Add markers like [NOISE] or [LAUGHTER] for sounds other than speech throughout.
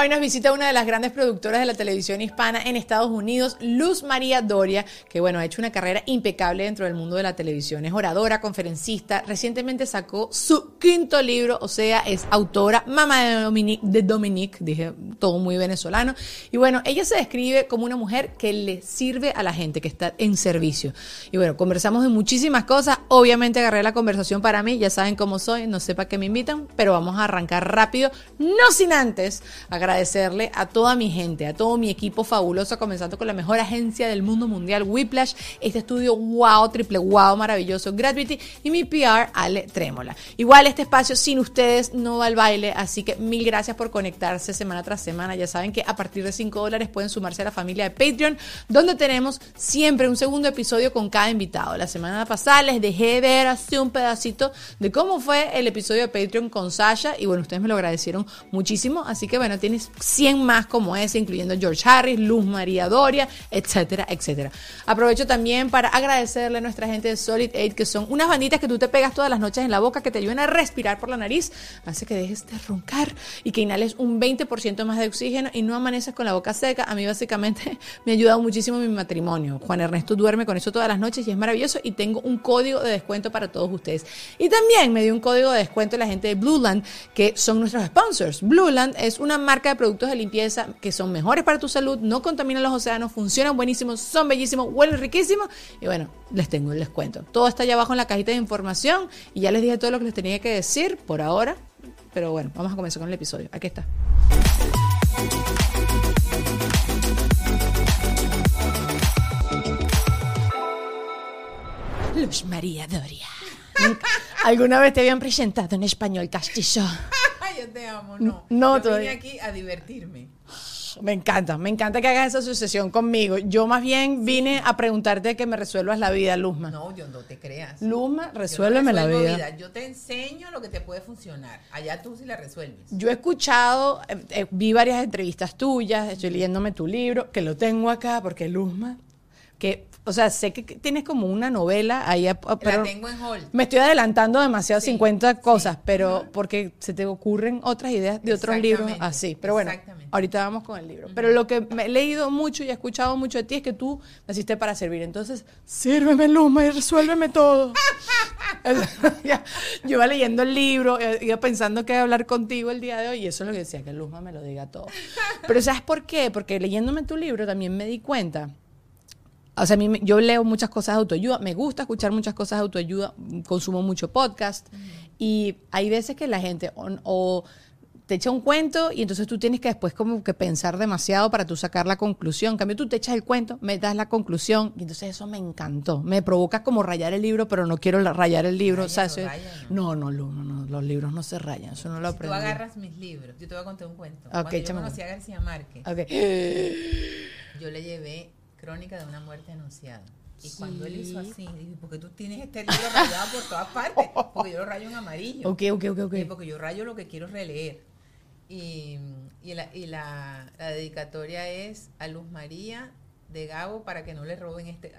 Hoy nos visita una de las grandes productoras de la televisión hispana en Estados Unidos, Luz María Doria, que bueno, ha hecho una carrera impecable dentro del mundo de la televisión. Es oradora, conferencista, recientemente sacó su quinto libro, o sea, es autora, mamá de Dominique, de Dominique, dije todo muy venezolano. Y bueno, ella se describe como una mujer que le sirve a la gente, que está en servicio. Y bueno, conversamos de muchísimas cosas. Obviamente agarré la conversación para mí, ya saben cómo soy, no sé para qué me invitan, pero vamos a arrancar rápido, no sin antes agradecerle a toda mi gente, a todo mi equipo fabuloso, comenzando con la mejor agencia del mundo mundial, Whiplash, este estudio wow, triple wow, maravilloso, Gravity y mi PR, Ale Trémola. Igual este espacio sin ustedes no va al baile, así que mil gracias por conectarse semana tras semana. Ya saben que a partir de 5 dólares pueden sumarse a la familia de Patreon, donde tenemos siempre un segundo episodio con cada invitado. La semana pasada les dejé ver así un pedacito de cómo fue el episodio de Patreon con Sasha y bueno, ustedes me lo agradecieron muchísimo, así que bueno, tienes 100 más como ese, incluyendo George Harris, Luz María Doria, etcétera, etcétera. Aprovecho también para agradecerle a nuestra gente de Solid 8, que son unas banditas que tú te pegas todas las noches en la boca, que te ayudan a respirar por la nariz, hace que dejes de roncar y que inhales un 20% más de oxígeno y no amaneces con la boca seca. A mí básicamente [LAUGHS] me ha ayudado muchísimo mi matrimonio. Juan Ernesto duerme con eso todas las noches y es maravilloso y tengo un código de descuento para todos ustedes. Y también me dio un código de descuento la gente de Blueland, que son nuestros sponsors. Blueland es una marca de productos de limpieza que son mejores para tu salud, no contaminan los océanos, funcionan buenísimos, son bellísimos, huelen riquísimos y bueno, les tengo el descuento. Todo está allá abajo en la cajita de información y ya les dije todo lo que les tenía que decir por ahora, pero bueno, vamos a comenzar con el episodio. Aquí está. Luz María Doria. ¿Alguna vez te habían presentado en español castizo? Yo te amo, no. No, Yo todavía. vine aquí a divertirme. Me encanta, me encanta que hagas esa asociación conmigo. Yo más bien vine a preguntarte que me resuelvas la vida, Luzma. No, yo no te creas. Luzma, Yo no resuélveme la vida. Yo te enseño lo que te puede funcionar. Allá tú sí la resuelves. Yo he escuchado, eh, eh, vi varias entrevistas tuyas, estoy leyéndome tu libro, que lo tengo acá porque Luzma, que, o sea, sé que tienes como una novela ahí, pero la tengo en hold. me estoy adelantando demasiado Sí, 50 sí. cosas, pero porque se te ocurren otras ideas de otros libros así. Pero bueno, ahorita vamos con el libro. Pero lo que me he leído mucho y he escuchado mucho de ti es que tú naciste para servir. Entonces, sírveme, Luzma, y resuélveme todo. [LAUGHS] [LAUGHS] Yo iba leyendo el libro, eh, iba pensando que iba a hablar contigo el día de hoy y eso es lo que decía, que Luzma me lo diga todo. Pero ¿sabes por qué? Porque leyéndome tu libro también me di cuenta o sea, a mí yo leo muchas cosas de autoayuda, me gusta escuchar muchas cosas de autoayuda, consumo mucho podcast y hay veces que la gente o, o te echa un cuento y entonces tú tienes que después como que pensar demasiado para tú sacar la conclusión. En cambio, tú te echas el cuento, me das la conclusión y entonces eso me encantó. Me provoca como rayar el libro, pero no quiero rayar el libro. o sea, no, no, Lu, no, no, los libros no se rayan, eso no lo Si tú aprendí. agarras mis libros, yo te voy a contar un cuento. Ok, Cuando yo conocí a García Márquez, Ok. [GASPS] yo le llevé Crónica de una muerte anunciada. Y cuando él hizo así, dije, ¿por qué tú tienes este libro rayado por todas partes? Porque yo lo rayo en amarillo. Ok, ok, ok, porque yo rayo lo que quiero releer. Y, y, la, y la, la dedicatoria es a Luz María de Gabo para que no le roben este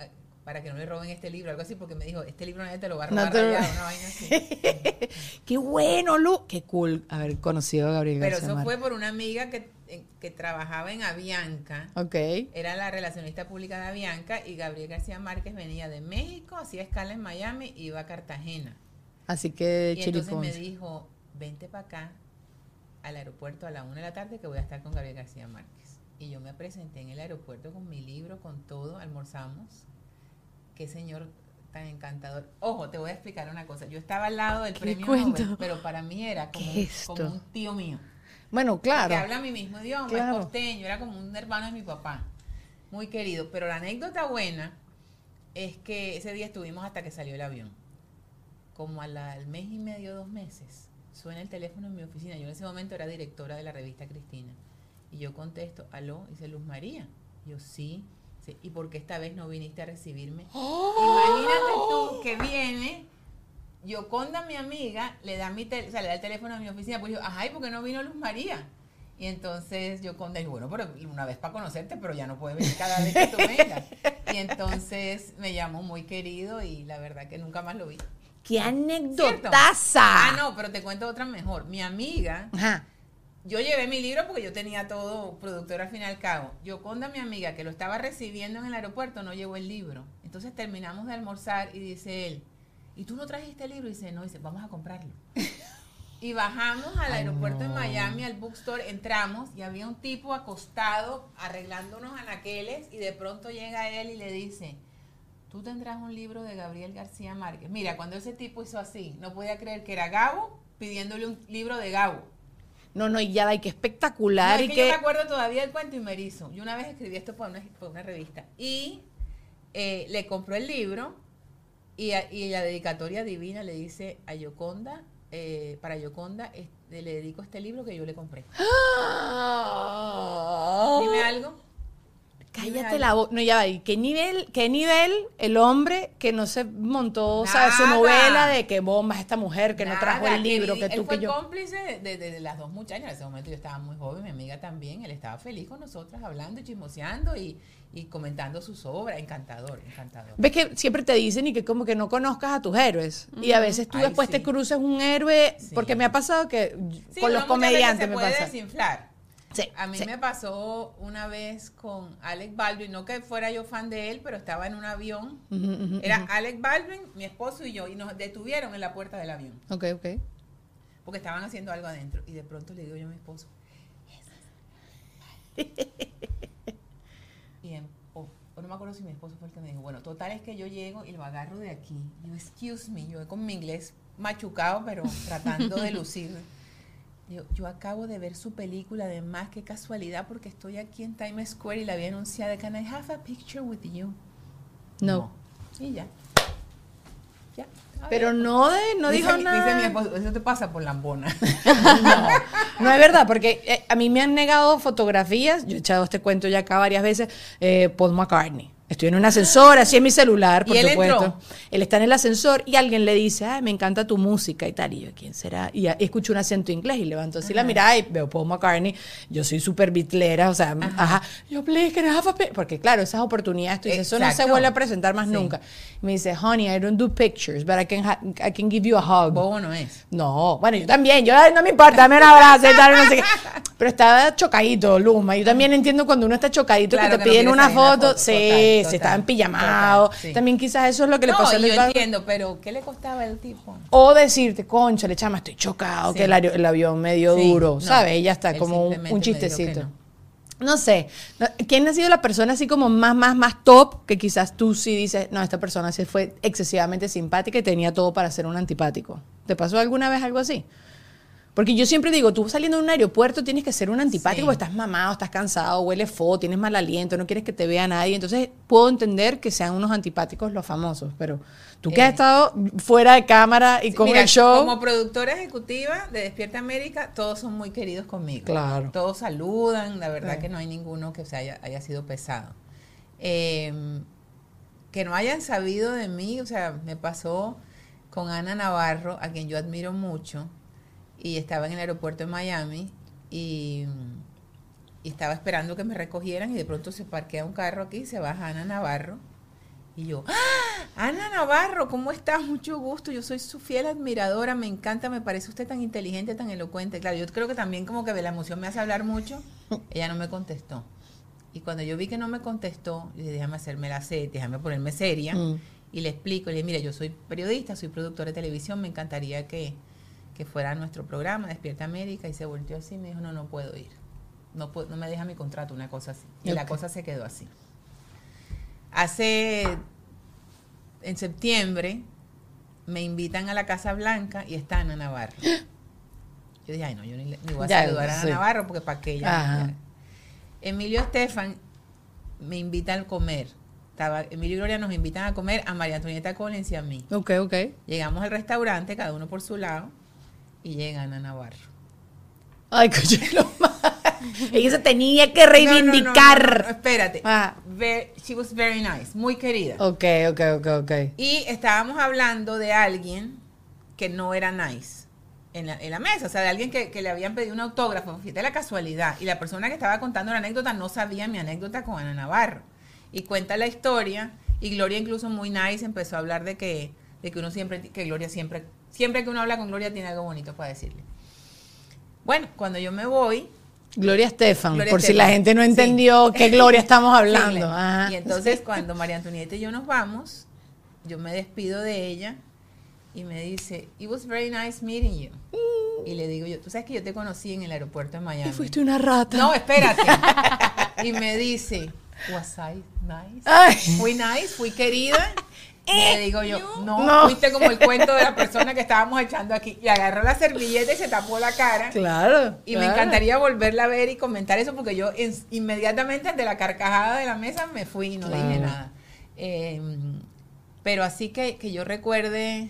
para que no le roben este libro, algo así, porque me dijo, este libro nadie te lo va a robar No rayado, [LAUGHS] una vaina así. Qué bueno, Lu. Qué cool haber conocido a Gabriel Pero García eso fue por una amiga que, que trabajaba en Avianca. Ok. Era la relacionista pública de Avianca y Gabriel García Márquez venía de México, hacía escala en Miami y iba a Cartagena. Así que Y entonces me dijo, vente para acá al aeropuerto a la una de la tarde que voy a estar con Gabriel García Márquez. Y yo me presenté en el aeropuerto con mi libro, con todo, almorzamos. Qué señor tan encantador. Ojo, te voy a explicar una cosa. Yo estaba al lado del ¿Qué premio cuento? Nobel, pero para mí era como, ¿Qué un- es como un tío mío. Bueno, Que claro. habla mi mismo idioma, Claro. es costeño, era como un hermano de mi papá. Muy querido. Pero la anécdota buena es que ese día estuvimos hasta que salió el avión. Como a la- al mes y medio, dos meses, suena el teléfono en mi oficina. Yo en ese momento era directora de la revista Cristina. Y yo contesto, aló, dice Luz María. Yo sí. sí. ¿Y por qué esta vez no viniste a recibirme? Imagínate tú que viene Yoconda, mi amiga, le da mi tel- o sea, le da el teléfono a mi oficina, pues yo, ajá, ¿y por qué no vino Luz María? Y entonces Yoconda dijo, bueno, pero una vez para conocerte, pero ya no puedes venir cada vez que tú vengas. Y entonces me llamó muy querido y la verdad que nunca más lo vi. ¡Qué anécdotaza! Ah, no, pero te cuento otra mejor. Mi amiga, Ajá. yo llevé mi libro porque yo tenía todo productor al fin y al cabo. Yoconda, mi amiga, que lo estaba recibiendo en el aeropuerto, no llevó el libro. Entonces terminamos de almorzar y dice él, ¿y tú no trajiste el libro? Y dice, no, dice, vamos a comprarlo. y bajamos al aeropuerto en Miami, al bookstore, entramos y había un tipo acostado arreglando unos anaqueles y de pronto llega él y le dice, tú tendrás un libro de Gabriel García Márquez. Mira, cuando ese tipo hizo así, no podía creer que era Gabo pidiéndole un libro de Gabo. No, no, y ya va, y qué No, espectacular. es y que que... yo me acuerdo todavía del cuento y me erizo. Yo una vez escribí esto para una, para una revista y eh, le compró el libro y, a- y la dedicatoria divina le dice a Yoconda, eh, para Yoconda, le dedico este libro que yo le compré. [GASPS] Dime algo. Cállate la boca. No, ya va. ¿Y qué nivel, qué nivel el hombre que no se montó, sea, su novela de que bombas esta mujer que no trajo el libro, él- que él tú, fue que yo. cómplice de, de- de las dos muchachas. En ese momento yo estaba muy joven, mi amiga también. Él estaba feliz con nosotras, hablando y chismoseando y, y comentando sus obras. Encantador, encantador. Ves que siempre te dicen y que como que no conozcas a tus héroes. Y a veces tú Ay, después te cruzas un héroe, Sí. porque me ha pasado que Sí, con los comediantes se me puede pasa. desinflar. Sí, A mí sí. me pasó una vez con Alec Baldwin, no que fuera yo fan de él, pero estaba en un avión. Era ujú. Alec Baldwin, mi esposo y yo, y nos detuvieron en la puerta del avión, Ok, ok. porque estaban haciendo algo adentro. Y de pronto le digo yo a mi esposo, [LAUGHS] y en- o, o no me acuerdo si mi esposo fue el que me dijo, bueno, total es que yo llego y lo agarro de aquí. Yo, excuse me, yo con mi inglés machucado, pero tratando de lucir. Yo, yo acabo de ver su película, además, qué casualidad, porque estoy aquí en Times Square y la había anunciada. Can I have a picture with you? No. Y ya. Ya. Pero no de, no Dice dijo nada. Dice mi esposo, eso te pasa por lambona. [LAUGHS] No es verdad, porque eh, a mí me han negado fotografías. Yo he echado este cuento ya acá varias veces. eh, Paul McCartney. Estoy en un ascensor, así en mi celular, por ¿Y él supuesto. entró? Él está en el ascensor y alguien le dice, ay, me encanta tu música y tal. Y yo, ¿quién será? Y escucho un acento inglés y levanto así la mirada y veo Paul McCartney. Yo soy súper bitlera, o sea, ajá. Yo, please, can I have a pic-" Porque claro, esas oportunidades, tú dices, eso no se vuelve a presentar más Sí. nunca. Y me dice, honey, I don't do pictures, but I can, ha- I can give you a hug. Bobo no es. No, bueno, yo también, yo no me importa, dame un abrazo y tal, no sé qué. [LAUGHS] Pero estaba chocadito, Luma. Yo también entiendo cuando uno está chocadito Claro que te que no piden quiere una foto. Sí, total, se estaban pijamados. sí. También quizás eso es lo que le no, pasó al yo entiendo, pero ¿qué le costaba al tipo? O decirte, concha, le chama, estoy chocado, Sí. que el, el avión medio Sí, duro, no, ¿sabes? Ella está él como un, un chistecito. no. No sé, no- ¿quién ha sido la persona así como más, más, más top que quizás tú sí dices, no, esta persona sí fue excesivamente simpática y tenía todo para ser un antipático? ¿Te pasó alguna vez algo así? Porque yo siempre digo, tú saliendo de un aeropuerto tienes que ser un antipático Sí. porque estás mamado, estás cansado, huele fo, tienes mal aliento, no quieres que te vea nadie. Entonces puedo entender que sean unos antipáticos los famosos, pero tú que Eh. has estado fuera de cámara y con mira, el show... Como productora ejecutiva de Despierta América, todos son muy queridos conmigo. Claro. Todos saludan, la verdad Sí. que no hay ninguno que se haya, haya sido pesado. Eh, que no hayan sabido de mí, o sea, me pasó con Ana Navarro, a quien yo admiro mucho, y estaba en el aeropuerto de Miami y, y estaba esperando que me recogieran y de pronto se parquea un carro aquí, se baja Ana Navarro y yo, ¡Ah! Ana Navarro, ¿cómo estás? Mucho gusto, yo soy su fiel admiradora, me encanta, me parece usted tan inteligente, tan elocuente. Claro, yo creo que también como que la emoción me hace hablar mucho, [LAUGHS] ella no me contestó. Y cuando yo vi que no me contestó, le dije, déjame hacerme la sed, déjame ponerme seria. Mm. Y le explico, le dije, mira, yo soy periodista, soy productora de televisión, me encantaría que, que fuera nuestro programa, Despierta América. Y se volteó así y me dijo, no, no puedo ir. No, no me deja mi contrato, una cosa así. Y la Ok. cosa se quedó así. Hace, en septiembre, me invitan a la Casa Blanca y está Ana Navarro. [GASPS] Yo dije, ay, no, yo ni, ni voy a Ya, saludar a Ana sí. Navarro porque para qué ella. Emilio Estefan me invita al comer. Estaba, Emilio y Gloria nos invitan a comer a María Antonieta Collins y a mí. Ok, ok. Llegamos al restaurante, cada uno por su lado, y llega Ana Navarro. Ay, coño, lo más. Ella se tenía que No, no, no, no, reivindicar. espérate. Ah. She was very nice, muy querida. Ok, ok, ok, ok. Y estábamos hablando de alguien que no era nice en la, en la mesa, o sea, de alguien que, que le habían pedido un autógrafo, fíjate la casualidad, y la persona que estaba contando la anécdota no sabía mi anécdota con Ana Navarro. Y cuenta la historia, y Gloria incluso muy nice empezó a hablar de que, de que uno siempre, que Gloria siempre, siempre que uno habla con Gloria tiene algo bonito para decirle. Bueno, cuando yo me voy, Gloria Estefan, Gloria por si la gente no Sí. entendió [LAUGHS] qué Gloria estamos hablando. Ajá. Y entonces cuando María Antonieta y yo nos vamos, yo me despido de ella y me dice, it was very nice meeting you. Y le digo yo, tú sabes que yo te conocí en el aeropuerto de Miami. Y fuiste una rata. No, espérate. [LAUGHS] y me dice, was I nice? Ay. Fui nice, fui querida. Y le digo yo, no, No. fuiste como el cuento de la persona que estábamos echando aquí. Y agarró la servilleta y se tapó la cara. Claro. Y me encantaría volverla a ver y comentar eso porque yo en- inmediatamente ante la carcajada de la mesa me fui y no Claro. dije nada. Eh, pero así que, que yo recuerde,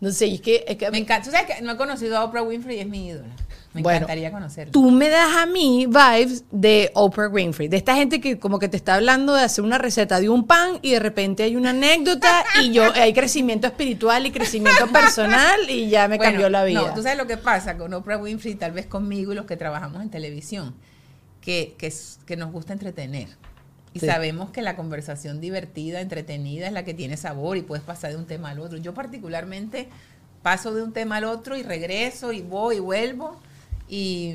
No sé, es que, es que me encanta, tú sabes que no he conocido a Oprah Winfrey y es mi ídola. Me Bueno, encantaría conocerla. tú me das a mí vibes de Oprah Winfrey, de esta gente que como que te está hablando de hacer una receta de un pan y de repente hay una anécdota y yo [LAUGHS] hay crecimiento espiritual y crecimiento personal y ya me Bueno, cambió la vida. No, tú sabes lo que pasa con Oprah Winfrey, tal vez conmigo y los que trabajamos en televisión, que, que, nos gusta entretener. Y Sí. sabemos que la conversación divertida, entretenida, es la que tiene sabor y puedes pasar de un tema al otro. Yo particularmente paso de un tema al otro y regreso y voy y vuelvo y,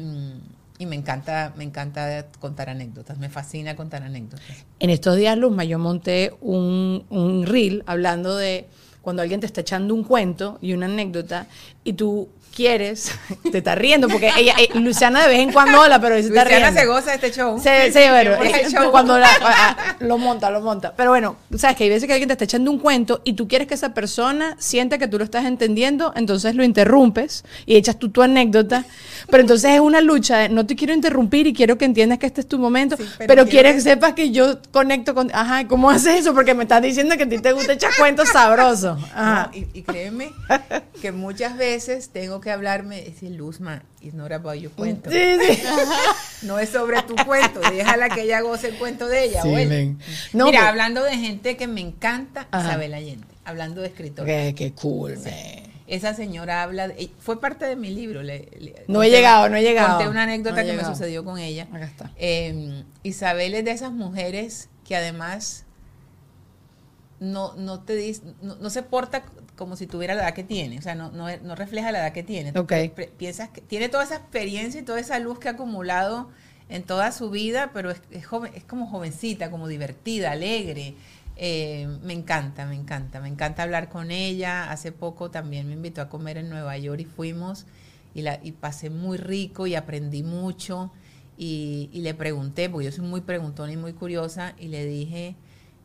me encanta, me encanta contar anécdotas, me fascina contar anécdotas. En estos días, Luzma, yo monté un, un reel hablando de cuando alguien te está echando un cuento y una anécdota y tú quieres, [LAUGHS] te estás riendo, porque ella, eh, Luciana de vez en cuando habla, pero se está Luciana riendo. se goza de este show. Sí, sí, bueno, es el show. cuando la- lo monta, lo monta. Pero bueno, sabes que hay veces que alguien te está echando un cuento y tú quieres que esa persona sienta que tú lo estás entendiendo, entonces lo interrumpes y echas tú tu anécdota. Pero entonces es una lucha de no te quiero interrumpir y quiero que entiendas que este es tu momento, Sí, pero, pero quieres que sepas que yo conecto con. Ajá, ¿cómo haces eso? Porque me estás diciendo que a ti te gusta echar cuentos sabrosos. Ajá. No, y, y créeme que muchas veces tengo que hablarme, decir, Luzma, it's not about your cuento. Sí, sí. [LAUGHS] No es sobre tu cuento, déjala que ella goce el cuento de ella. Sí. No, Mira, pero- hablando de gente que me encanta, Ajá. Isabel Allende, hablando de escritores. Qué, qué cool, man. Esa señora habla, de- fue parte de mi libro. le- le- No he llegado, no he llegado. Conté una anécdota No que me sucedió con ella. Acá está. Eh, Isabel es de esas mujeres que además no, no te dice, no, no se porta como si tuviera la edad que tiene, o sea, no, no, no refleja la edad que tiene. Tú Ok. pre- pre- piensas que tiene toda esa experiencia y toda esa luz que ha acumulado en toda su vida, pero es, es joven, es como jovencita, como divertida, alegre. Eh, me encanta, me encanta, me encanta hablar con ella. Hace poco también me invitó a comer en Nueva York y fuimos y, la, y pasé muy rico y aprendí mucho. Y, y le pregunté, porque yo soy muy preguntona y muy curiosa, y le dije,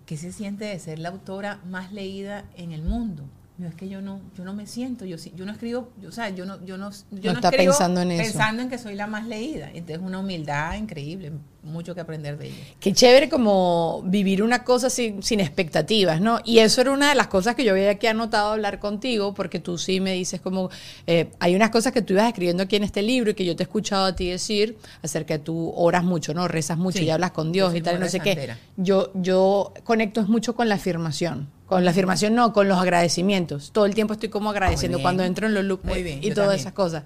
¿qué se siente de ser la autora más leída en el mundo? Es que yo no, yo no me siento, yo, yo no escribo, o sea, yo no, yo no, yo no, está pensando en eso. Pensando en que soy la más leída. Entonces una humildad increíble, mucho que aprender de ella. Qué chévere como vivir una cosa sin, sin expectativas, ¿no? Y eso era una de las cosas que yo había aquí anotado hablar contigo, porque tú sí me dices como, eh, hay unas cosas que tú ibas escribiendo aquí en este libro y que yo te he escuchado a ti decir acerca de tú oras mucho, ¿no? Rezas mucho y hablas con Dios y tal, no sé qué. Yo, yo conecto mucho con la afirmación. Con la afirmación no, con los agradecimientos. Todo el tiempo estoy como agradeciendo cuando entro en los loops y todas esas cosas.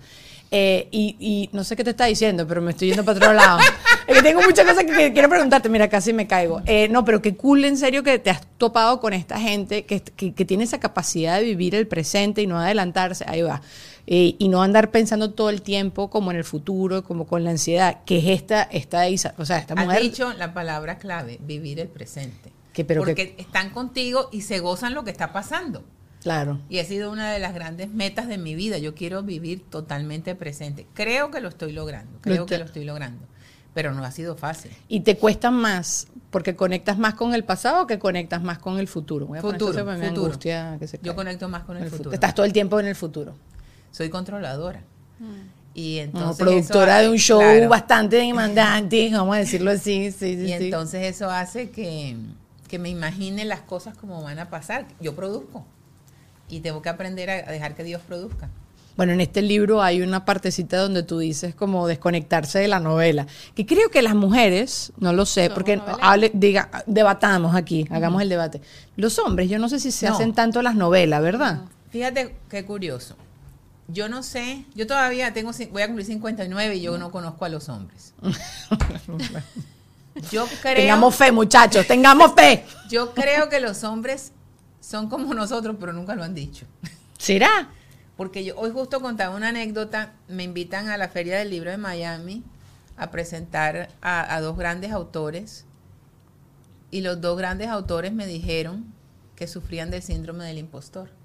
Eh, y, no sé qué te está diciendo, pero me estoy yendo para otro lado. [LAUGHS] es que tengo muchas cosas que, quiero preguntarte. Mira, casi me caigo. Eh, no, pero qué cool, en serio, que te has topado con esta gente que, que, tiene esa capacidad de vivir el presente y no adelantarse. Ahí va. Eh, y no andar pensando todo el tiempo como en el futuro, como con la ansiedad, que es esta, esta, o sea, esta mujer. Has dicho la palabra clave, vivir el presente porque están contigo y se gozan lo que está pasando. Claro. Y ha sido una de las grandes metas de mi vida. Yo quiero vivir totalmente presente. Creo que lo estoy logrando. Creo que lo estoy logrando. Pero no ha sido fácil. ¿Y te cuesta más porque conectas más con el pasado o que conectas más con el futuro? futuro, futuro. Yo conecto más con el, futuro. Estás todo el tiempo en el futuro. Soy controladora. Mm. Y entonces productora de un show bastante demandante, [LAUGHS] vamos a decirlo así. Sí, y entonces eso hace que, que me imagine las cosas como van a pasar. Yo produzco y tengo que aprender a dejar que Dios produzca. Bueno, en este libro hay una partecita donde tú dices como desconectarse de la novela, que creo que las mujeres, no lo sé, porque hable, diga, debatamos aquí, hagamos el debate. Los hombres, yo no sé si se hacen tanto las novelas, ¿verdad? Fíjate qué curioso. Yo no sé, yo todavía tengo, voy a cumplir 59 y yo no conozco a los hombres. [LAUGHS] Yo creo. Tengamos fe, muchachos, tengamos fe. Yo creo que los hombres son como nosotros, pero nunca lo han dicho. ¿Será? Porque yo hoy justo contaba una anécdota. Me invitan a la Feria del Libro de Miami a presentar a, a dos grandes autores. Y los dos grandes autores me dijeron que sufrían del síndrome del impostor.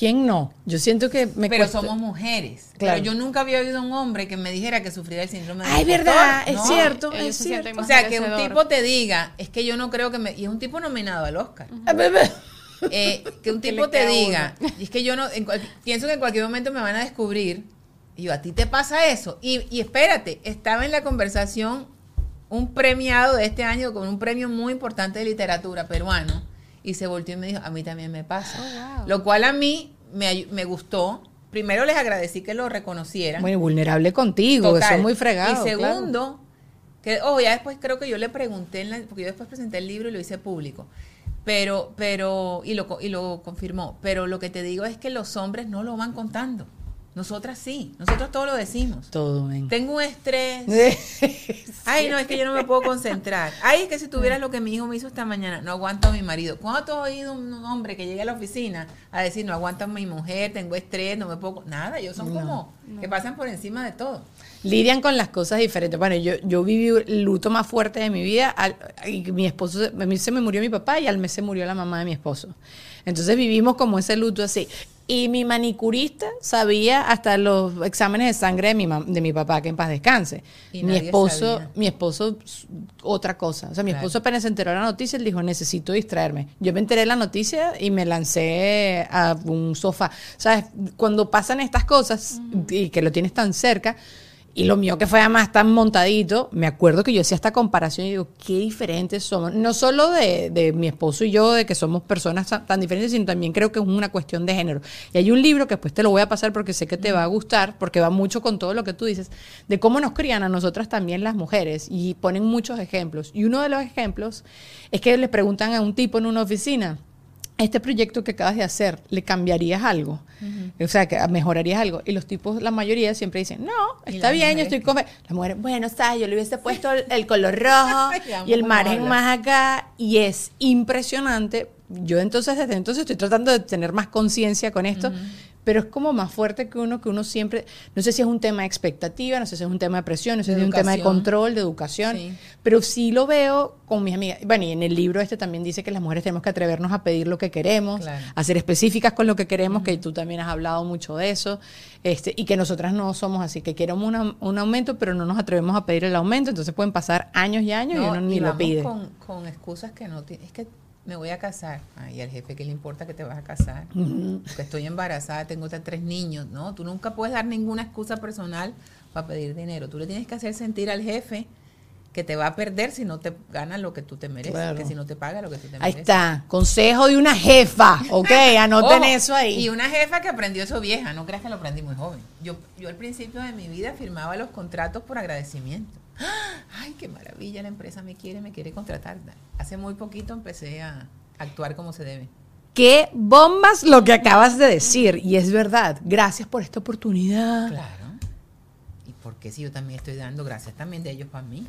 ¿Quién no? Yo siento que me Pero somos mujeres. Claro. Pero yo nunca había oído a un hombre que me dijera que sufría el síndrome de Ay, verdad, es cierto, es cierto. O sea, que un tipo te diga, es que yo no creo que me... Y es un tipo nominado al Oscar. Eh, que un [LAUGHS] tipo te diga, y es que yo no... pienso que en cualquier momento me van a descubrir. Y yo, ¿a ti te pasa eso? Y, y espérate, estaba en la conversación un premiado de este año con un premio muy importante de literatura peruano y se volteó y me dijo, a mí también me pasa. Oh, lo cual a mí me, me, gustó. Primero les agradecí que lo reconocieran. Muy vulnerable contigo, que son muy fregados. Y segundo, que, oh, ya después creo que yo le pregunté, porque yo después presenté el libro y lo hice público. Pero, pero, y lo, y lo confirmó. Pero lo que te digo es que los hombres no lo van contando. Nosotras sí, nosotros todo lo decimos. Todo, ven. Tengo un estrés. [LAUGHS] Ay, no, es que yo no me puedo concentrar. Ay, es que si tuvieras lo que mi hijo me hizo esta mañana, no aguanto a mi marido. ¿Cuándo tú has oído un hombre que llegue a la oficina a decir, no aguanto a mi mujer, tengo estrés, no me puedo... Nada, ellos son como que pasan por encima de todo. Lidian con las cosas diferentes. Bueno, yo, yo viví el luto más fuerte de mi vida. y mi esposo, a mí se me murió mi papá y al mes se murió la mamá de mi esposo. Entonces vivimos como ese luto así. Y mi manicurista sabía hasta los exámenes de sangre de mi, de mi papá, que en paz descanse. mi esposo, mi esposo, otra cosa. O sea, mi esposo apenas se enteró de la noticia, él dijo, necesito distraerme. Yo me enteré de la noticia y me lancé a un sofá. ¿Sabes? Cuando pasan estas cosas y que lo tienes tan cerca, y lo mío que fue además tan montadito, me acuerdo que yo hacía esta comparación y digo, qué diferentes somos. No solo de, de mi esposo y yo, de que somos personas tan, diferentes, sino también creo que es una cuestión de género. Y hay un libro que después te lo voy a pasar porque sé que te va a gustar, porque va mucho con todo lo que tú dices, de cómo nos crían a nosotras también las mujeres. Y ponen muchos ejemplos. Y uno de los ejemplos es que le preguntan a un tipo en una oficina, este proyecto que acabas de hacer, ¿le cambiarías algo? O sea, que mejorarías algo. Y los tipos, la mayoría siempre dicen, no, está bien, yo estoy con... La mujer, bueno, sabes, yo le hubiese puesto el, color rojo [LAUGHS] y el margen más acá. Y es impresionante. Yo entonces, desde entonces estoy tratando de tener más conciencia con esto pero es como más fuerte que uno, que uno siempre, no sé si es un tema de expectativa, no sé si es un tema de presión, no sé si es un tema de control, de educación, pero sí lo veo con mis amigas. Bueno, y en el libro este también dice que las mujeres tenemos que atrevernos a pedir lo que queremos, a ser específicas con lo que queremos, que tú también has hablado mucho de eso, este, y que nosotras no somos así, que queremos un aumento, pero no nos atrevemos a pedir el aumento, entonces pueden pasar años y años y uno ni lo pide. Con, con excusas que no tiene, es que me voy a casar. Ay, al jefe, ¿qué le importa que te vas a casar? Porque estoy embarazada, tengo tres niños. No, tú nunca puedes dar ninguna excusa personal para pedir dinero. Tú le tienes que hacer sentir al jefe que te va a perder si no te gana lo que tú te mereces, Claro. que si no te paga lo que tú te Ahí mereces. está, consejo de una jefa, ¿ok? [LAUGHS] Anoten Ojo, eso ahí. Y una jefa que aprendió eso vieja, no creas que lo aprendí muy joven. Yo, yo al principio de mi vida firmaba los contratos por agradecimiento. [GASPS] Ay, qué maravilla, la empresa me quiere, me quiere contratar. Hace muy poquito empecé a actuar como se debe. Qué bombas lo que acabas de decir. Y es verdad. Gracias por esta oportunidad. Claro. ¿Y por qué si yo también estoy dando gracias también de ellos para mí?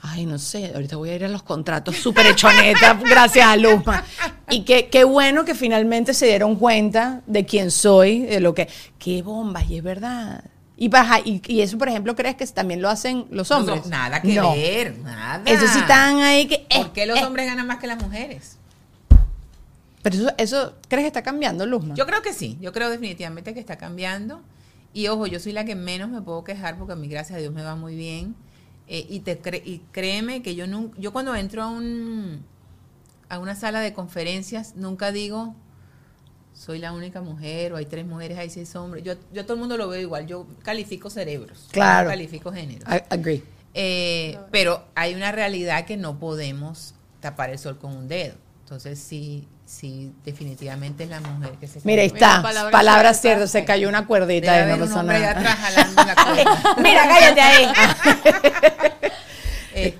Ay, no sé, ahorita voy a ir a los contratos súper hechoneta, [LAUGHS] gracias a Luzma. Y qué, qué bueno que finalmente se dieron cuenta de quién soy, de lo que... ¡Qué bombas! Y es verdad. Y, baja, y, y eso, por ejemplo, ¿crees que también lo hacen los hombres? No, nada que No. ver, nada. Eso sí están ahí que... eh, ¿Por qué los eh. hombres ganan más que las mujeres? Pero eso, eso, ¿crees que está cambiando, Luzma? Yo creo que sí, yo creo definitivamente que está cambiando. Y ojo, yo soy la que menos me puedo quejar porque a mí, gracias a Dios, me va muy bien. Eh, y, te cre- y créeme que yo nunca, yo cuando entro a un a una sala de conferencias, nunca digo soy la única mujer o hay tres mujeres, hay seis hombres. Yo, yo a todo el mundo lo veo igual. Yo califico cerebros. Claro. Califico géneros. I agree. Eh, pero hay una realidad que no podemos tapar el sol con un dedo. Entonces sí, sí, definitivamente es la mujer que se Mira, ahí está. ciertas. ciertas. Se cayó una cuerdita Debe y no pasó nada. atrás jalando la cuerda. [LAUGHS] Mira, cállate ahí. [LAUGHS]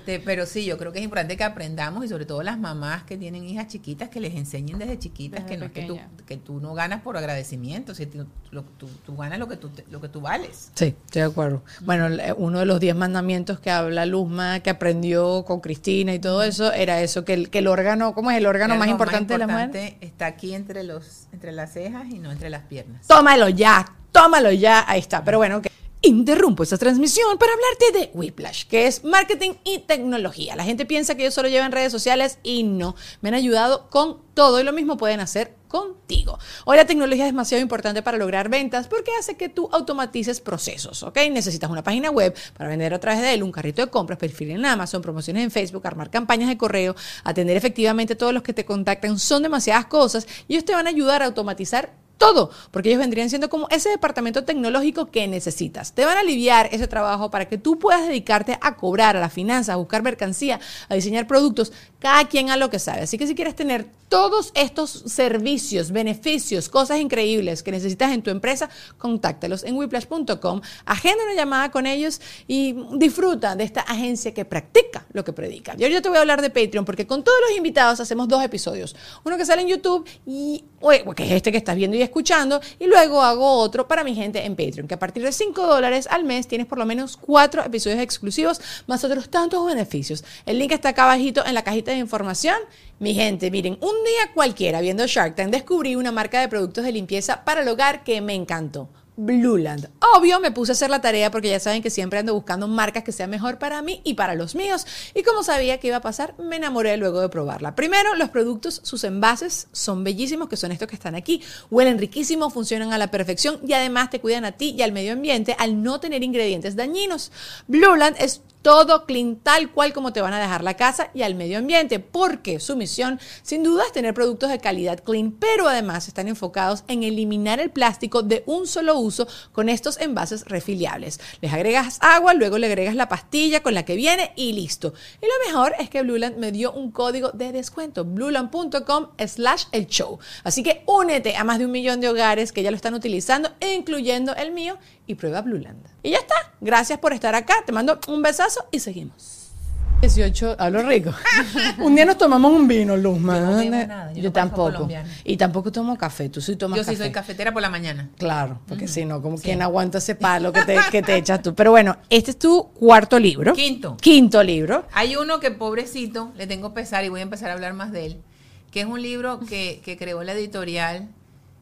Este, pero sí, yo creo que es importante que aprendamos y sobre todo las mamás que tienen hijas chiquitas que les enseñen desde chiquitas Desde que no es que tú, que tú no ganas por agradecimiento, si tú, lo- tú- tú ganas lo que tú, te- lo que tú vales. Sí, estoy de acuerdo. Bueno, uno de los diez mandamientos que habla Luzma, que aprendió con Cristina y todo eso, era eso, que el, que el órgano, ¿cómo es el órgano más órgano importante de la mujer? importante Está aquí entre los, entre las cejas y no entre las piernas. Tómalo ya, tómalo ya, ahí está. Pero bueno, que interrumpo esta transmisión para hablarte de Whiplash, que es marketing y tecnología. La gente piensa que yo solo llevo en redes sociales y no. Me han ayudado con todo y lo mismo pueden hacer contigo. Hoy la tecnología es demasiado importante para lograr ventas porque hace que tú automatices procesos, ¿ok? Necesitas una página web para vender a través de él, un carrito de compras, perfil en Amazon, promociones en Facebook, armar campañas de correo, atender efectivamente a todos los que te contactan. Son demasiadas cosas y ellos te van a ayudar a automatizar todo, porque ellos vendrían siendo como ese departamento tecnológico que necesitas. Te van a aliviar ese trabajo para que tú puedas dedicarte a cobrar, a las finanzas, a buscar mercancía, a diseñar productos, cada quien a lo que sabe. Así que si quieres tener todos estos servicios, beneficios, cosas increíbles que necesitas en tu empresa, contáctalos en whiplash.com, agenda una llamada con ellos y disfruta de esta agencia que practica lo que predica. Y ahora yo te voy a hablar de Patreon porque con todos los invitados hacemos dos episodios. Uno que sale en YouTube y que es este que estás viendo y escuchando, y luego hago otro para mi gente en Patreon, que a partir de 5 dólares al mes tienes por lo menos cuatro episodios exclusivos, más otros tantos beneficios. El link está acá abajito en la cajita de información. Mi gente, miren, un día cualquiera viendo Shark Tank descubrí una marca de productos de limpieza para el hogar que me encantó. Blueland. Obvio, me puse a hacer la tarea porque ya saben que siempre ando buscando marcas que sean mejor para mí y para los míos. Y como sabía que iba a pasar, me enamoré luego de probarla. Primero, los productos, sus envases son bellísimos, que son estos que están aquí. Huelen riquísimo, funcionan a la perfección y además te cuidan a ti y al medio ambiente al no tener ingredientes dañinos. Blueland es todo clean tal cual como te van a dejar la casa y al medio ambiente, porque su misión sin duda es tener productos de calidad clean, pero además están enfocados en eliminar el plástico de un solo uso con estos envases refiliables. Les agregas agua, luego le agregas la pastilla con la que viene y listo. Y lo mejor es que Blueland me dio un código de descuento, blueland.com slash el show. Así que únete a más de un millón de hogares que ya lo están utilizando, incluyendo el mío, y prueba Blueland. Y ya está. Gracias por estar acá. Te mando un besazo y seguimos. 18, hablo rico. [LAUGHS] un día nos tomamos un vino, Luzma. Yo no bebo nada, yo Yo no parezco tampoco. Y tampoco tomo café. Tú sí tomas Yo sí soy cafetera por la mañana. Claro, porque si no, como quien aguanta ese [LAUGHS] palo que te, que te echas tú. Pero bueno, este es tu cuarto libro. Quinto. Quinto libro. Hay uno que pobrecito, le tengo pesar y voy a empezar a hablar más de él, que es un libro que, que creó la editorial,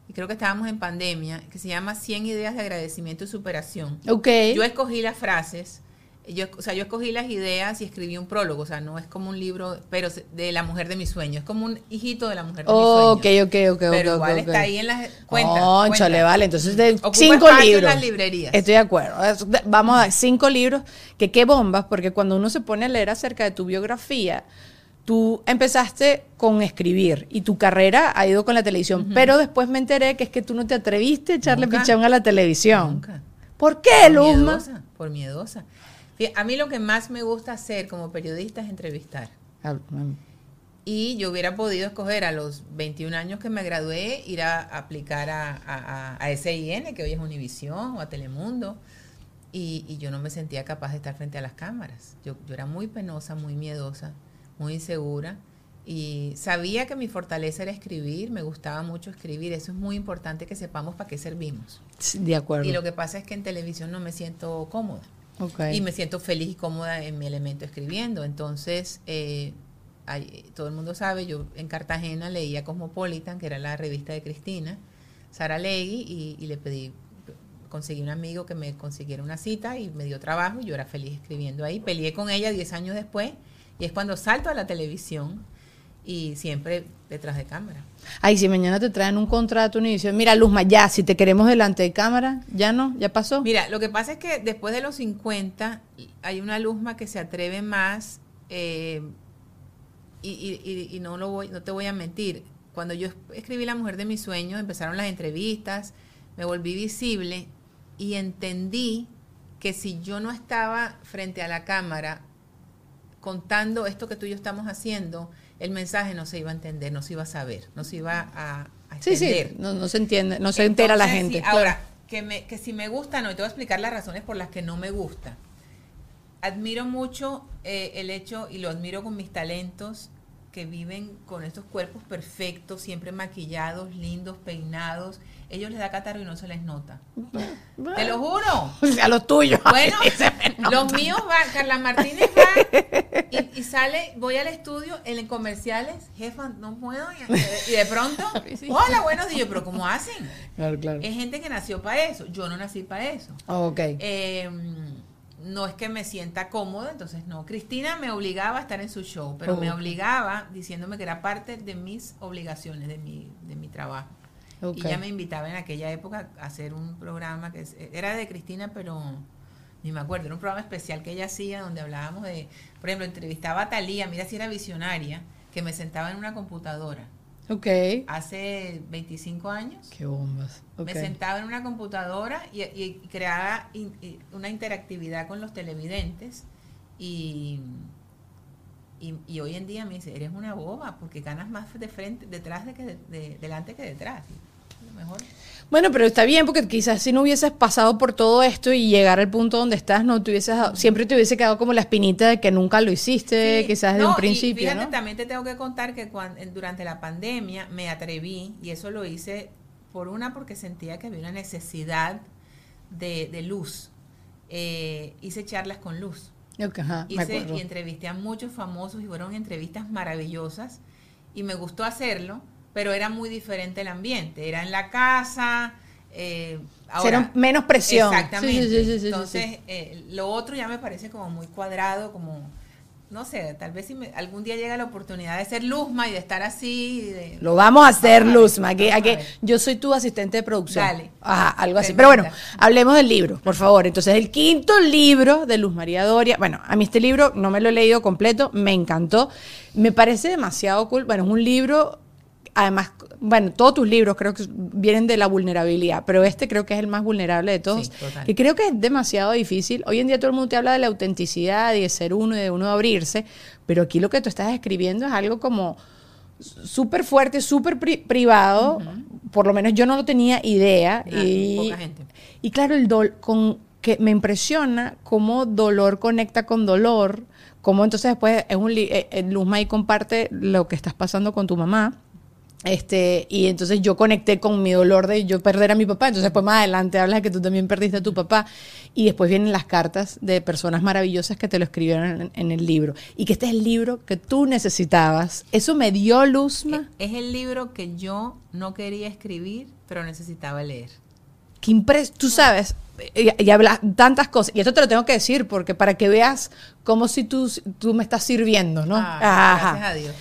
y creo que estábamos en pandemia, que se llama 100 ideas de agradecimiento y superación. Ok. Yo escogí las frases, yo, o sea, yo escogí las ideas y escogí un prólogo, o sea, no es como un libro, pero de la mujer de mis sueños, es como un hijito de la mujer de Ok, mis sueños. ok, ok, ok. Pero ok, igual ok. está ahí en las cuentas. Cónchale, cuenta. vale. Entonces, de Ocupa cinco en libros. las librerías. Estoy de acuerdo. Vamos a dar cinco libros. Que qué bombas, porque cuando uno se pone a leer acerca de tu biografía, tú empezaste con escribir y tu carrera ha ido con la televisión, pero después me enteré que es que tú no te atreviste a echarle Nunca. pichón a la televisión. Nunca. ¿Por qué, Por Luzma? miedosa, por miedosa. A mí lo que más me gusta hacer como periodista es entrevistar. Ah. Y yo hubiera podido escoger a los 21 años que me gradué, ir a aplicar a- a SIN, que hoy es Univisión, o a Telemundo. Y, y yo no me sentía capaz de estar frente a las cámaras. Yo, yo era muy penosa, muy miedosa, muy insegura. Y sabía que mi fortaleza era escribir, me gustaba mucho escribir. Eso es muy importante que sepamos para qué servimos. De acuerdo. Y lo que pasa es que en televisión no me siento cómoda. Y me siento feliz y cómoda en mi elemento escribiendo. Entonces, eh, hay- todo el mundo sabe, yo en Cartagena leía Cosmopolitan, que era la revista de Cristina, Sara Legui, y, y le pedí, conseguí un amigo que me consiguiera una cita y me dio trabajo y yo era feliz escribiendo ahí. Peleé con ella 10 años después y es cuando salto a la televisión y siempre detrás de cámara. Ay, si mañana te traen un contrato, una edición, mira, Luzma, ya, si te queremos delante de cámara, ya no, ya pasó. Mira, lo que pasa es que después de los 50 hay una Luzma que se atreve más eh, y, y- y- y no, lo voy, no te voy a mentir. Cuando yo escribí La Mujer de mis sueños, empezaron las entrevistas, me volví visible y entendí que si yo no estaba frente a la cámara contando esto que tú y yo estamos haciendo, el mensaje no se iba a entender, no se iba a saber, no se iba a, a sí, sí, extender. no, no se entiende, no se entera la gente. sí, ahora, que, me, que si me gusta, no, y te voy a explicar las razones por las que no me gusta. Admiro mucho eh, el hecho, y lo admiro con mis talentos, que viven con estos cuerpos perfectos, siempre maquillados, lindos, peinados. Ellos les da catarro y no se les nota. Te lo juro. [LAUGHS] O sea, lo tuyo. [LAUGHS] Bueno, los míos van, Carla Martínez va y, y sale, voy al estudio en comerciales, jefa, no puedo, y, de pronto, [LAUGHS] hola, buenos días, pero ¿cómo hacen? Claro, claro. Es gente que nació para eso, yo no nací para eso. Ok. Eh, no es que me sienta cómoda, entonces no. Cristina me obligaba a estar en su show, pero me Ok. obligaba diciéndome que era parte de mis obligaciones, de mi, de mi trabajo. Y ella me invitaba en aquella época a hacer un programa que era de Cristina, pero ni me acuerdo, era un programa especial que ella hacía donde hablábamos de, por ejemplo, entrevistaba a Talía, mira si era visionaria, que me sentaba en una computadora Ok. hace 25 años. Qué bombas. Me sentaba en una computadora y, y creaba in- y una interactividad con los televidentes y, y, y hoy en día me dice, eres una boba porque ganas más de frente, detrás de que de- de- delante que detrás. Y mejor. Bueno, pero está bien porque quizás si no hubieses pasado por todo esto y llegar al punto donde estás, no te hubieses siempre te hubiese quedado como la espinita de que nunca lo hiciste, Sí, quizás de no, un y principio, fíjate, ¿no? también te tengo que contar que en- durante la pandemia me atreví, y eso lo hice por una porque sentía que había una necesidad de, de luz. Eh, hice charlas con luz. Ajá, Hice y entrevisté a muchos famosos y fueron entrevistas maravillosas y me gustó hacerlo, pero era muy diferente el ambiente. Era en la casa. Eh, ahora, Era menos presión. Exactamente. Sí, sí, sí, sí, sí, sí. Entonces, eh, lo otro ya me parece como muy cuadrado, como, no sé, tal vez si me- algún día llega la oportunidad de ser Luzma y de estar así. de- Lo vamos a hacer, Luzma. Que, a que yo soy tu asistente de producción. Dale. Ajá, algo así. Pero bueno, hablemos del libro, por favor. Entonces, el quinto libro de Luz María Doria. Bueno, a mí este libro no me lo he leído completo, me encantó. Me parece demasiado cool. Bueno, es un libro, además, bueno, todos tus libros creo que vienen de la vulnerabilidad, pero este creo que es el más vulnerable de todos. Sí. Que creo que es demasiado difícil. Hoy en día todo el mundo te habla de la autenticidad y de ser uno y de uno abrirse, pero aquí lo que tú estás escribiendo es algo como súper fuerte, súper pri- privado. Por lo menos yo no lo tenía idea. Y, poca gente. y claro, el dol con que me impresiona cómo dolor conecta con dolor. Cómo entonces después es un eh, eh, Luzma ahí comparte lo que estás pasando con tu mamá. Este, y entonces yo conecté con mi dolor de yo perder a mi papá. Entonces, después más adelante hablas de que tú también perdiste a tu papá. Y después vienen las cartas de personas maravillosas que te lo escribieron en, en el libro. Y que este es el libro que tú necesitabas. Eso me dio Luzma. Es el libro que yo no quería escribir, pero necesitaba leer. que impres tú sabes, y, y hablas tantas cosas, y esto te lo tengo que decir porque para que veas como si tú, tú me estás sirviendo, ¿no? Ah, Ajá. Gracias a Dios.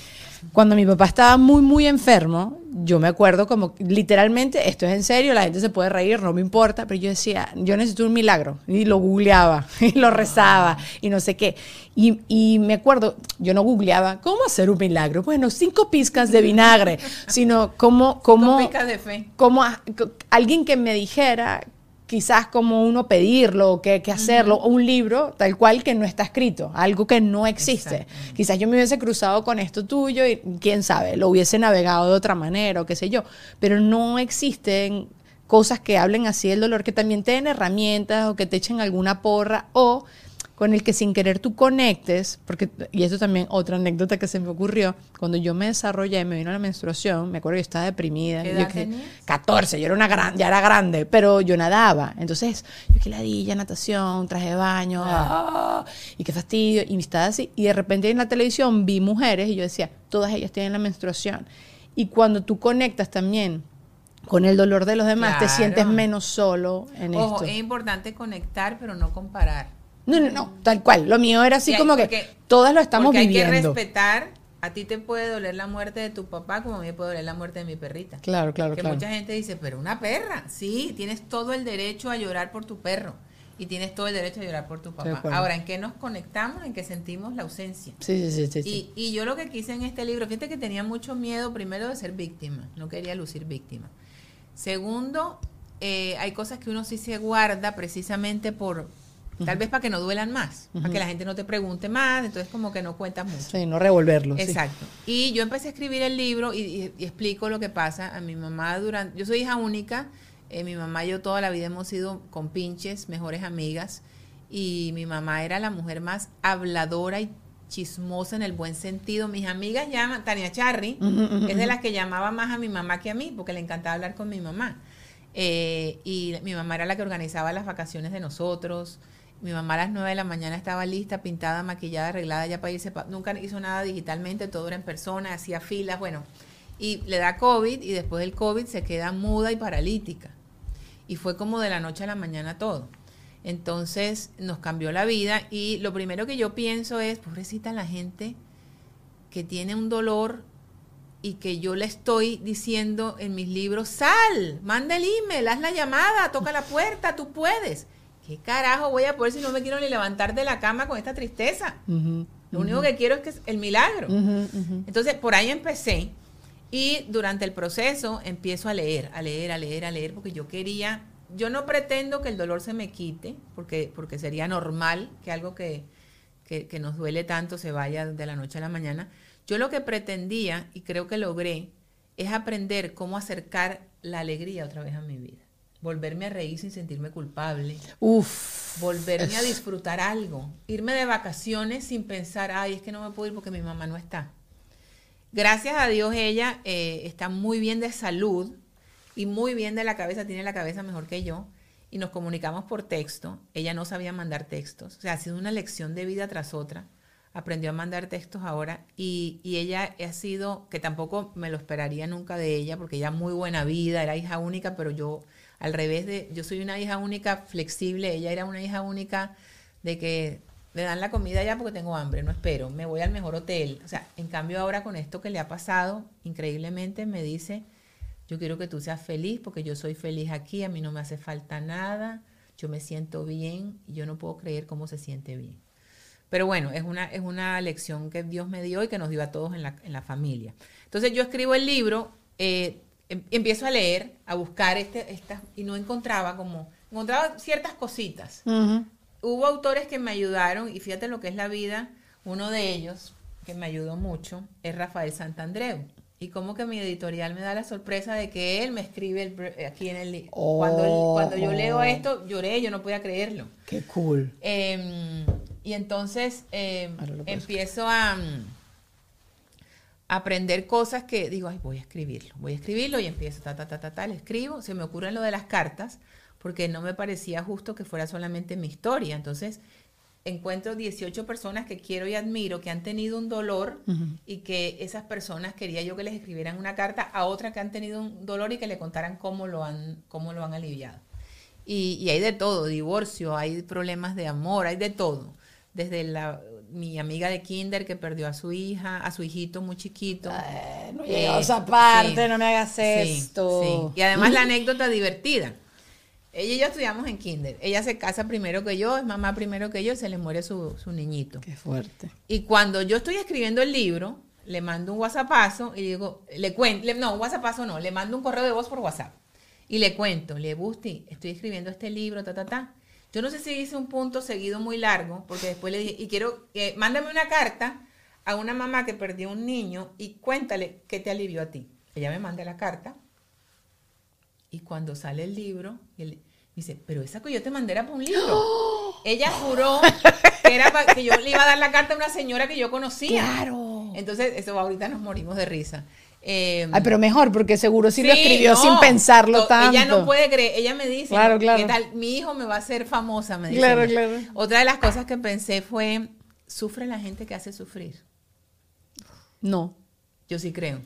Cuando mi papá estaba muy, muy enfermo, yo me acuerdo como literalmente, esto es en serio, la gente se puede reír, no me importa, pero yo decía, yo necesito un milagro. Y lo googleaba, [LAUGHS] y lo rezaba, y no sé qué. Y, y me acuerdo, yo no googleaba, ¿cómo hacer un milagro? Bueno, cinco pizcas de vinagre, sino como, como, de fe. como a- alguien que me dijera quizás como uno pedirlo, que, que hacerlo, o un libro tal cual que no está escrito, algo que no existe. Quizás yo me hubiese cruzado con esto tuyo y quién sabe, lo hubiese navegado de otra manera o qué sé yo, pero no existen cosas que hablen así del dolor, que también te den herramientas o que te echen alguna porra o con el que sin querer tú conectes, porque, y esto también otra anécdota que se me ocurrió, cuando yo me desarrollé, me vino la menstruación, me acuerdo que yo estaba deprimida. ¿Qué yo edad tenías? 14, yo era una gran, ya era grande, pero yo nadaba. Entonces, yo que ladilla, natación, traje de baño, ah, y qué fastidio, y estaba así. Y de repente en la televisión vi mujeres y yo decía, todas ellas tienen la menstruación. Y cuando tú conectas también con el dolor de los demás, te sientes menos solo en Ojo, esto. es importante conectar, pero no comparar. No, no, no, tal cual. Lo mío era así hay- como que porque- todas lo estamos Porque hay viviendo. que respetar. A ti te puede doler la muerte de tu papá como a mí me puede doler la muerte de mi perrita. Claro, claro, que claro. mucha gente dice, pero una perra. Sí, tienes todo el derecho a llorar por tu perro. Y tienes todo el derecho a llorar por tu papá. Ahora, ¿en qué nos conectamos? En que sentimos la ausencia. Sí, sí, sí, sí, sí. Y, y yo lo que quise en este libro, fíjate que tenía mucho miedo, primero, de ser víctima. No quería lucir víctima. Segundo, eh, hay cosas que uno sí se guarda precisamente por, tal vez para que no duelan más, para que la gente no te pregunte más, entonces como que no cuentas mucho. Sí, no revolverlo. sí. Exacto. Y yo empecé a escribir el libro y, y- y explico lo que pasa. A mi mamá durante, yo soy hija única, eh, mi mamá y yo toda la vida hemos sido compinches, mejores amigas, y mi mamá era la mujer más habladora y chismosa en el buen sentido. Mis amigas llaman, Tania Charry, es de las que llamaba más a mi mamá que a mí, porque le encantaba hablar con mi mamá. Eh, y mi mamá era la que organizaba las vacaciones de nosotros. Mi mamá a las 9 de la mañana estaba lista, pintada, maquillada, arreglada ya para irse. Nunca hizo nada digitalmente, todo era en persona, hacía filas, bueno. Y le da COVID y después del COVID se queda muda y paralítica. Y fue como de la noche a la mañana todo. Entonces nos cambió la vida y lo primero que yo pienso es, pobrecita la gente que tiene un dolor y que yo le estoy diciendo en mis libros, sal, manda el email, haz la llamada, toca la puerta, tú puedes. ¿Qué carajo voy a poder si no me quiero ni levantar de la cama con esta tristeza? Lo único que quiero es que es el milagro. Entonces, por ahí empecé y durante el proceso empiezo a leer, a leer, a leer, a leer, porque yo quería, yo no pretendo que el dolor se me quite, porque, porque sería normal que algo que, que, que nos duele tanto se vaya de la noche a la mañana. Yo lo que pretendía, y creo que logré, es aprender cómo acercar la alegría otra vez a mi vida. Volverme a reír sin sentirme culpable Uf. volverme a disfrutar algo, irme de vacaciones sin pensar, ay, es que no me puedo ir porque mi mamá no está. Gracias a Dios ella eh, está muy bien de salud y muy bien de la cabeza, tiene la cabeza mejor que yo y nos comunicamos por texto. Ella no sabía mandar textos, o sea, ha sido una lección de vida tras otra. Aprendió a mandar textos ahora y, y ella ha sido, que tampoco me lo esperaría nunca de ella, porque ella muy buena vida, era hija única, pero yo al revés de, yo soy una hija única flexible, ella era una hija única de que me dan la comida ya porque tengo hambre, no espero, me voy al mejor hotel. O sea, en cambio ahora con esto que le ha pasado, increíblemente me dice, yo quiero que tú seas feliz porque yo soy feliz aquí, a mí no me hace falta nada, yo me siento bien y yo no puedo creer cómo se siente bien. Pero bueno, es una, es una lección que Dios me dio y que nos dio a todos en la, en la familia. Entonces yo escribo el libro, eh, empiezo a leer, a buscar este, estas, y no encontraba como, encontraba ciertas cositas. Hubo autores que me ayudaron, y fíjate lo que es la vida, uno de ellos que me ayudó mucho es Rafael Santandreu. Y como que mi editorial me da la sorpresa de que él me escribe el aquí en el cuando, Oh. cuando yo leo esto, lloré, yo no podía creerlo. Qué cool. Em, y entonces em, empiezo a aprender cosas que digo, ay, voy a escribirlo, voy a escribirlo y empiezo, ta, ta, ta, ta, ta, le escribo, se me ocurre lo de las cartas, porque no me parecía justo que fuera solamente mi historia. Entonces, encuentro 18 personas que quiero y admiro, que han tenido un dolor y que esas personas quería yo que les escribieran una carta a otras que han tenido un dolor y que le contaran cómo lo han, cómo lo han aliviado. Y, y hay de todo, divorcio, hay problemas de amor, hay de todo. Desde la, mi amiga de kinder que perdió a su hija, a su hijito muy chiquito. Ay, no llegado a esa parte, sí, no me hagas sí, esto. sí. Y además la [LAUGHS] anécdota divertida. Ella y yo estudiamos en kinder. Ella se casa primero que yo, es mamá primero que yo, y se le muere su, su niñito. Qué fuerte. Y cuando yo estoy escribiendo el libro, le mando un WhatsAppazo y digo, le cuento, no, un WhatsAppazo no, le mando un correo de voz por WhatsApp. Y le cuento, le Busti, estoy escribiendo este libro, ta, ta, ta. Yo no sé si hice un punto seguido muy largo, porque después le dije, y quiero que mándame una carta a una mamá que perdió un niño y cuéntale qué te alivió a ti. Ella me manda la carta y cuando sale el libro, él dice, pero esa que yo te mandé era para un libro. [GASPS] Ella juró que, era pa- que yo le iba a dar la carta a una señora que yo conocía. Claro. Entonces, eso ahorita nos morimos de risa. Eh, Ay, pero mejor, porque seguro sí, lo escribió no, sin pensarlo to- tanto. Ella no puede creer, ella me dice, Claro, claro. ¿qué tal? Mi hijo me va a hacer famosa, me dice. Claro, claro. Otra de las cosas que pensé fue, sufre la gente que hace sufrir. No. Yo sí creo.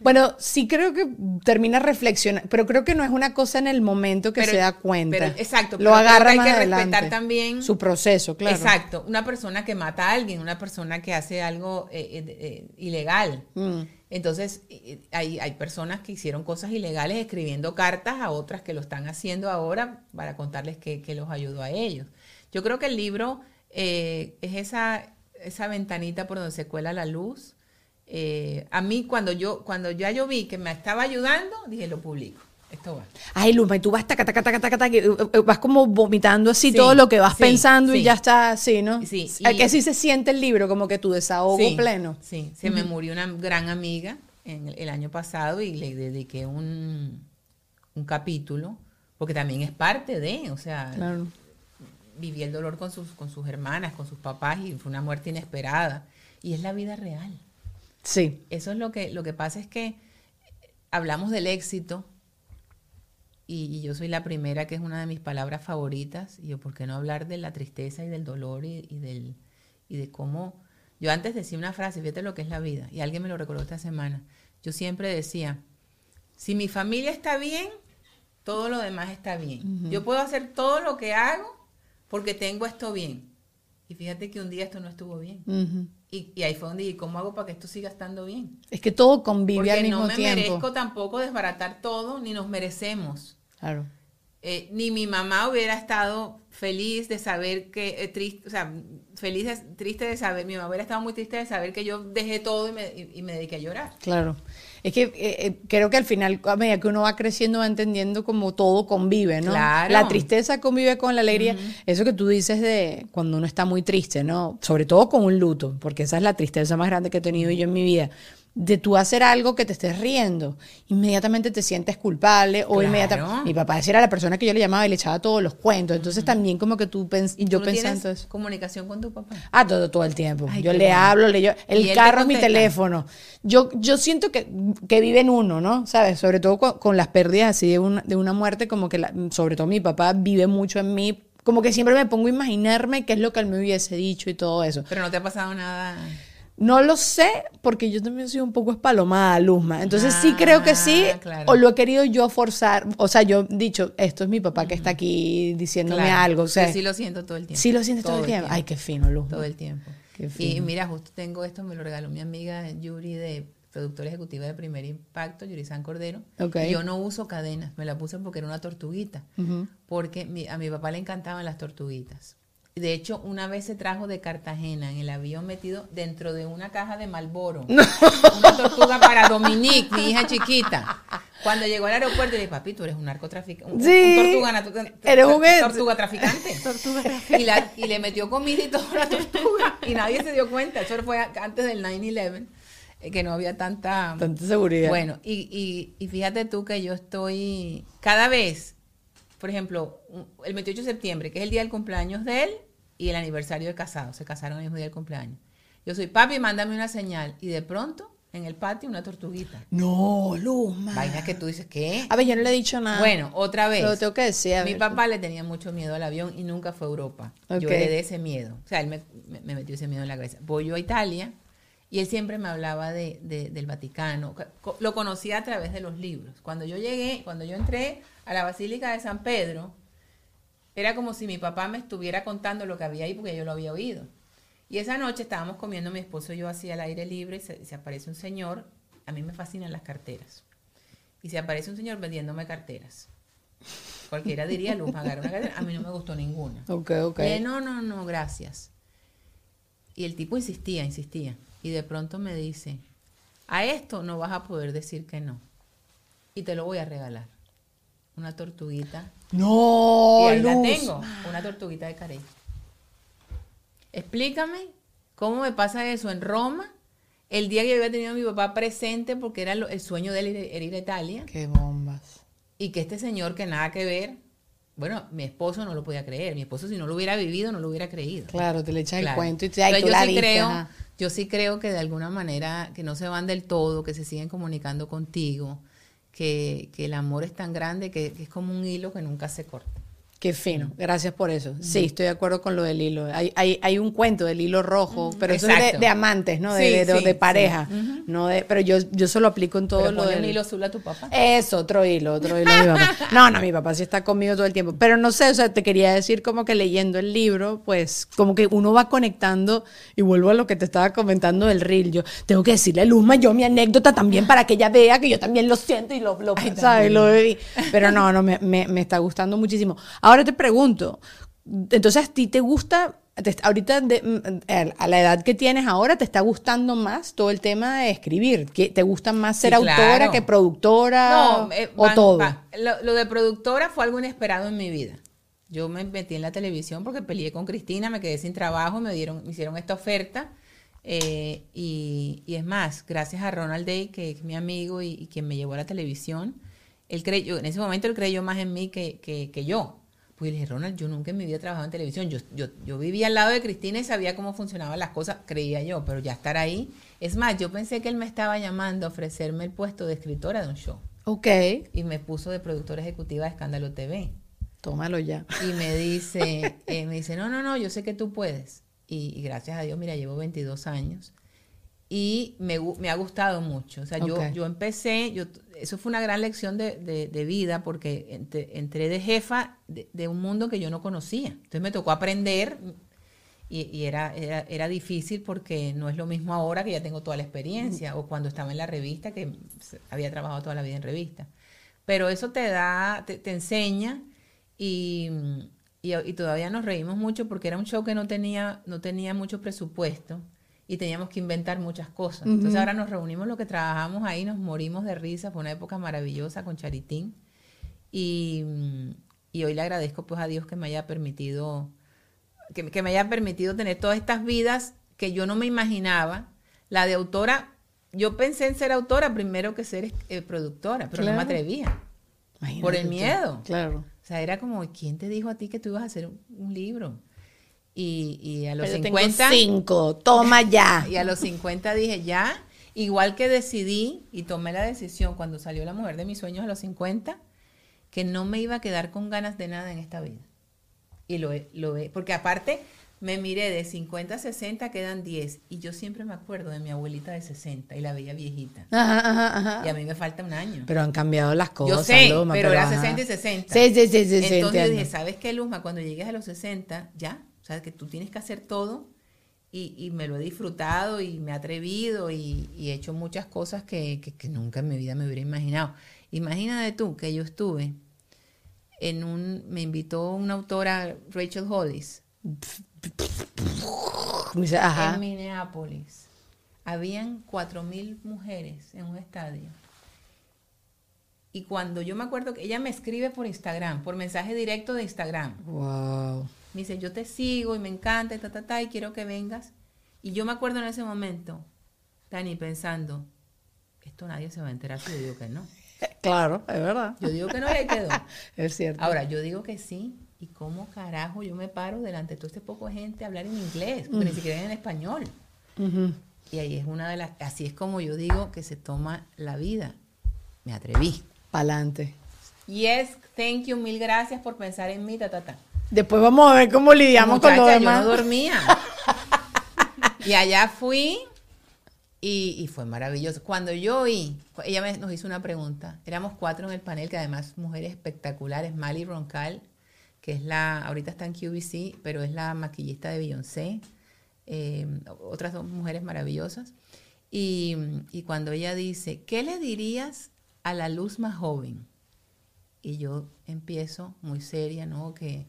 Bueno, sí creo que termina reflexionando, pero creo que no es una cosa en el momento que Pero- se da cuenta. pero- exacto, Lo pero agarra hay más que adelante. respetar también- su proceso, claro. Exacto, una persona que mata a alguien, una persona que hace algo eh, eh, eh, ilegal. Mm. Entonces, hay, hay personas que hicieron cosas ilegales escribiendo cartas a otras que lo están haciendo ahora para contarles que, que los ayudó a ellos. Yo creo que el libro eh, es esa, esa ventanita por donde se cuela la luz. Eh, a mí, cuando yo, cuando ya yo vi que me estaba ayudando, dije, lo publico. Esto va. Ay, Luma, y tú vas taca, taca, taca, taca, eh, eh, vas como vomitando así Sí, todo lo que vas sí, pensando y ya está así, ¿no? Sí, y- que así se siente el libro, como que tu desahogo pleno. Sí, se me murió una gran amiga en el, el año pasado y le dediqué un, un capítulo, porque también es parte de, o sea, Claro. viví el dolor con sus, con sus hermanas, con sus papás y fue una muerte inesperada. Y es la vida real. Sí. Eso es lo que, lo que pasa es que hablamos del éxito y, y yo soy la primera que es una de mis palabras favoritas. Y yo, ¿por qué no hablar de la tristeza y del dolor y, y del, y de cómo... Yo antes decía una frase, fíjate lo que es la vida, y alguien me lo recordó esta semana. Yo siempre decía, si mi familia está bien, todo lo demás está bien. Yo puedo hacer todo lo que hago porque tengo esto bien. Y fíjate que un día esto no estuvo bien. Y, y ahí fue donde dije, ¿cómo hago para que esto siga estando bien? Es que todo convive Porque al mismo no me tiempo. merezco tampoco desbaratar todo, ni nos merecemos. Claro. Eh, ni mi mamá hubiera estado feliz de saber que, eh, triste, o sea, feliz, de- triste de saber, mi mamá hubiera estado muy triste de saber que yo dejé todo y me, y- y me dediqué a llorar. Claro. Es que eh, eh, creo que al final, a medida que uno va creciendo, va entendiendo como todo convive, ¿no? Claro. La tristeza convive con la alegría. Eso que tú dices de cuando uno está muy triste, ¿no? Sobre todo con un luto, porque esa es la tristeza más grande que he tenido yo en mi vida. De tú hacer algo que te estés riendo, inmediatamente te sientes culpable o Claro. inmediatamente. Mi papá era la persona que yo le llamaba y le echaba todos los cuentos. Entonces también como que tú pens y yo ¿Tú no pensando tienes eso. comunicación con tu papá? Ah, todo, todo el tiempo. Ay, yo le bueno. hablo, le yo, ¿Y el carro es mi teléfono. Yo, yo siento que, que vive en uno, ¿no? ¿Sabes? Sobre todo con, con las pérdidas así de una, de una muerte, como que, la- sobre todo mi papá vive mucho en mí. Como que siempre me pongo a imaginarme qué es lo que él me hubiese dicho y todo eso. Pero no te ha pasado nada. No lo sé, porque yo también soy un poco espalomada, Luzma. Entonces sí creo que sí, Ah, claro. o lo he querido yo forzar. O sea, yo he dicho, esto es mi papá que está aquí diciéndome Claro. algo. O sea, Yo sí lo siento todo el tiempo. sí lo sientes todo, el tiempo. Ay, qué fino, Luzma. Todo el tiempo. Qué Y mira, justo tengo esto, me lo regaló mi amiga Yuri de productora ejecutiva de Primer Impacto, Yuri San Cordero. Ok. Yo no uso cadenas, me la puse porque era una tortuguita, porque mi- a mi papá le encantaban las tortuguitas. De hecho, una vez se trajo de Cartagena en el avión metido dentro de una caja de Malboro. Una tortuga para Dominique, mi hija chiquita. Cuando llegó al aeropuerto, le dije, papi, tú eres un narcotraficante. Un, Sí. un tortuga, Eres un ente. tortuga traficante. [LAUGHS] Y, la- y le metió comida y toda la tortuga. Y nadie se dio cuenta. Eso fue antes del 9-11, eh, que no había tanta... Tanta seguridad. Bueno, y, y, y fíjate tú que yo estoy... Cada vez, por ejemplo, el 28 de septiembre, que es el día del cumpleaños de él, y el aniversario de casado. Se casaron el mismo día del cumpleaños. Yo soy, papi, mándame una señal. Y de pronto, en el patio, una tortuguita. No, Luzma. Vaina que tú dices, ¿qué? A ver, yo no le he dicho nada. Bueno, otra vez. Lo tengo que decir. a Mi ver. papá le tenía mucho miedo al avión y nunca fue a Europa. Yo heredé ese miedo. O sea, él me, me- me metió ese miedo en la cabeza. Voy yo a Italia y él siempre me hablaba de, de- del Vaticano. Lo conocía a través de los libros. Cuando yo llegué, cuando yo entré a la Basílica de San Pedro, era como si mi papá me estuviera contando lo que había ahí porque yo lo había oído. Y esa noche estábamos comiendo mi esposo y yo así al aire libre y se, se aparece un señor. A mí me fascinan las carteras. Y se aparece un señor vendiéndome carteras. Cualquiera diría, Luz, agarra una cartera. A mí no me gustó ninguna. Ok, ok. Eh, no, no, no, gracias. Y el tipo insistía, insistía. Y de pronto me dice, a esto no vas a poder decir que no. Y te lo voy a regalar. Una tortuguita. No, y ahí la tengo, una tortuguita de carey. Explícame cómo me pasa eso en Roma, el día que yo había tenido a mi papá presente, porque era el sueño de él ir, era ir a Italia, Qué bombas. y que este señor que nada que ver, bueno, mi esposo no lo podía creer, mi esposo si no lo hubiera vivido no lo hubiera creído. Claro, te le echas el cuento y te tú yo la sí creo, ajá. Yo sí creo que de alguna manera que no se van del todo, que se siguen comunicando contigo, que, que el amor es tan grande que, que es como un hilo que nunca se corta. Qué fino, gracias por eso. Sí, estoy de acuerdo con lo del hilo. Hay, hay, hay un cuento del hilo rojo, pero eso es de, amantes, ¿no? De, Sí, de, de- sí, de sí. pareja. No de, pero yo, yo se lo aplico en todo Pero lo ponle del un hilo azul a tu papá. Es otro hilo, otro hilo de mi papá. No, no, mi papá sí está conmigo todo el tiempo. Pero no sé, o sea, te quería decir como que leyendo el libro, pues como que uno va conectando y vuelvo a lo que te estaba comentando del reel. Yo tengo que decirle a Luzma yo mi anécdota también para que ella vea que yo también lo siento y lo, lo, Ay, ¿sabes? lo. Pero no, no, me, me, me está gustando muchísimo. Ahora te pregunto, entonces a ti te gusta... te- ahorita de- mm, a la edad que tienes ahora te está gustando más todo el tema de escribir ¿Qué- te gusta más ser Sí, autora claro. que productora No, eh, o van- todo Lo, lo de productora fue algo inesperado en mi vida. Yo me metí en la televisión porque peleé con Cristina, me quedé sin trabajo, me dieron, me hicieron esta oferta. eh, y, y es más, gracias a Ronald Day, que es mi amigo y, y quien me llevó a la televisión, él creyó, en ese momento él creyó más en mí que, que, que yo. Pues le dije, Ronald, yo nunca en mi vida he trabajado en televisión. Yo, yo, yo vivía al lado de Cristina y sabía cómo funcionaban las cosas, creía yo, pero ya estar ahí. Es más, yo pensé que él me estaba llamando a ofrecerme el puesto de escritora de un show Ok, y me puso de productora ejecutiva de Escándalo TV. tómalo ya. Y me dice, [LAUGHS] eh, me dice, no, no, no, yo sé que tú puedes. Y, y gracias a Dios, mira, llevo 22 años. Y me, ha gustado mucho. O sea, yo, yo empecé, yo, eso fue una gran lección de, de- de vida porque ent- entré de jefa de, de un mundo que yo no conocía. Entonces me tocó aprender y, y era, era, era difícil porque no es lo mismo ahora que ya tengo toda la experiencia o cuando estaba en la revista que había trabajado toda la vida en revista. Pero eso te da, te, te enseña y, y, y todavía nos reímos mucho porque era un show que no tenía, no tenía mucho presupuesto y teníamos que inventar muchas cosas. Entonces ahora nos reunimos lo que trabajamos ahí, nos morimos de risa, fue una época maravillosa con Charitín y, y hoy le agradezco pues a Dios que me haya permitido que, que me haya permitido tener todas estas vidas que yo no me imaginaba. La de autora, yo pensé en ser autora primero que ser eh, productora, pero no me atrevía. Imagínate Por el tú. miedo. Claro. O sea, era como, ¿quién te dijo a ti que tú ibas a hacer un, un libro? Y, y a los Pero tengo 50... cinco, toma ya. [LAUGHS] Y a los 50 dije, ya, igual que decidí y tomé la decisión cuando salió la mujer de mis sueños a los 50, que no me iba a quedar con ganas de nada en esta vida. Y lo lo porque aparte me miré de 50 a 60, quedan 10. Y yo siempre me acuerdo de mi abuelita de 60 y la veía viejita. Ajá, ajá, ajá. Y a mí me falta un año. Pero han cambiado las cosas. Yo sé, Luma, pero era ajá. 60 y 60. Sí, sí, sí, sí, sí, Entonces yo entiendo. dije, ¿sabes qué, Luzma? Cuando llegues a los 60, ya, o sea, que tú tienes que hacer todo y, y me lo he disfrutado y me he atrevido y, y he hecho muchas cosas que, que- que nunca en mi vida me hubiera imaginado. Imagínate tú que yo estuve en un, me invitó una autora, Rachel Hollis, [LAUGHS] Ajá. en Minneapolis. Habían 4.000 mujeres en un estadio. Y cuando yo me acuerdo que ella me escribe por Instagram, por mensaje directo de Instagram, Wow. Me dice, yo te sigo y me encanta y ta, ta, ta, y quiero que vengas. Y yo me acuerdo en ese momento, Dani, pensando, esto nadie se va a enterar si yo digo que no. [LAUGHS] Claro, es verdad. Yo digo que no y ahí quedó. [LAUGHS] Es cierto. Ahora, yo digo que sí. ¿Y cómo carajo yo me paro delante de todo este poco de gente a hablar en inglés? Porque ni siquiera en español. Y ahí es una de las, así es como yo digo que se toma la vida. Me atreví. Pa'lante. Yes, thank you, mil gracias por pensar en mí, ta, ta, ta. Después vamos a ver cómo lidiamos con lo demás. yo no dormía. [LAUGHS] y allá fui y, y fue maravilloso. Cuando yo oí, ella me- nos hizo una pregunta. Éramos cuatro en el panel, que además mujeres espectaculares. Mali Roncal, que es la, ahorita está en QVC, pero es la maquillista de Beyoncé. eh, otras dos mujeres maravillosas. Y, y cuando ella dice, ¿qué le dirías a la luz más joven? Y yo empiezo muy seria, ¿no? Que,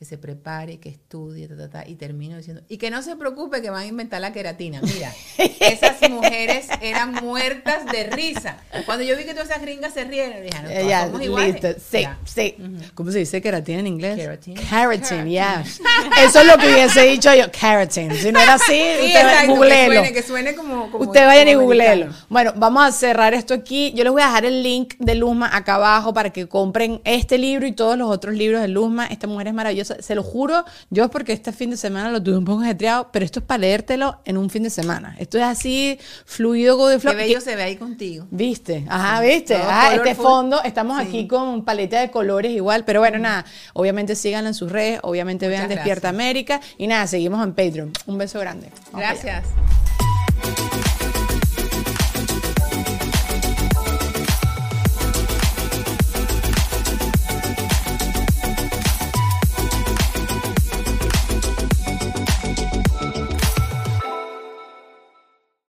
que se prepare, que estudie, ta, ta, ta, y termino diciendo, y que no se preocupe que van a inventar la queratina. Mira, [LAUGHS] esas mujeres eran muertas de risa. Cuando yo vi que todas esas gringas se rieron, dije, "Ah, no, Ya, somos iguales. listo. Sí, Ya. sí. ¿Cómo se dice keratina en inglés? Keratin. Keratin, yeah. [LAUGHS] Eso es lo que hubiese dicho yo, keratin. Si no era así, [LAUGHS] Sí, usted que googleelo. suene, que suene como, como- Usted vayan y googleelo. Bueno, vamos a cerrar esto aquí. Yo les voy a dejar el link de Luzma acá abajo para que compren este libro y todos los otros libros de Luzma. Esta mujer es maravillosa. Se lo juro, yo es porque este fin de semana lo tuve un poco ajetreado, pero esto es para leértelo en un fin de semana. Esto es así, fluido, go de Qué flow. bello se ve ahí contigo. ¿Viste? Ajá, ¿viste? Todo este fondo, estamos Sí. aquí con paleta de colores igual, pero bueno, nada, obviamente síganla en sus redes, obviamente vean Despierta. América y nada, seguimos en Patreon. Un beso grande. Vamos. Gracias.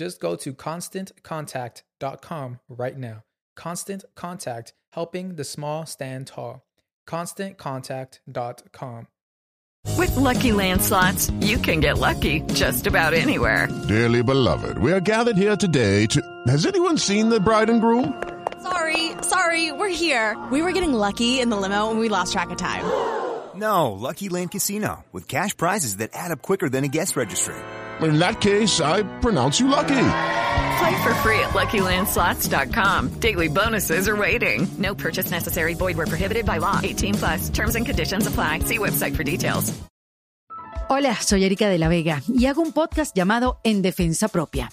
Just go to constantcontact.com right now. Constant Contact, helping the small stand tall. ConstantContact.com. With Lucky Land slots, you can get lucky just about anywhere. Dearly beloved, we are gathered here today to. Has anyone seen the bride and groom? Sorry, sorry, we're here. We were getting lucky in the limo and we lost track of time. No, Lucky Land Casino, with cash prizes that add up quicker than a guest registry. In that case, I pronounce you lucky. Play for free at LuckyLandSlots.com. Daily bonuses are waiting. No purchase necessary. Void where prohibited by law. 18 plus. Terms and conditions apply. See website for details. Hola, soy Erika de la Vega y hago un podcast llamado En Defensa Propia,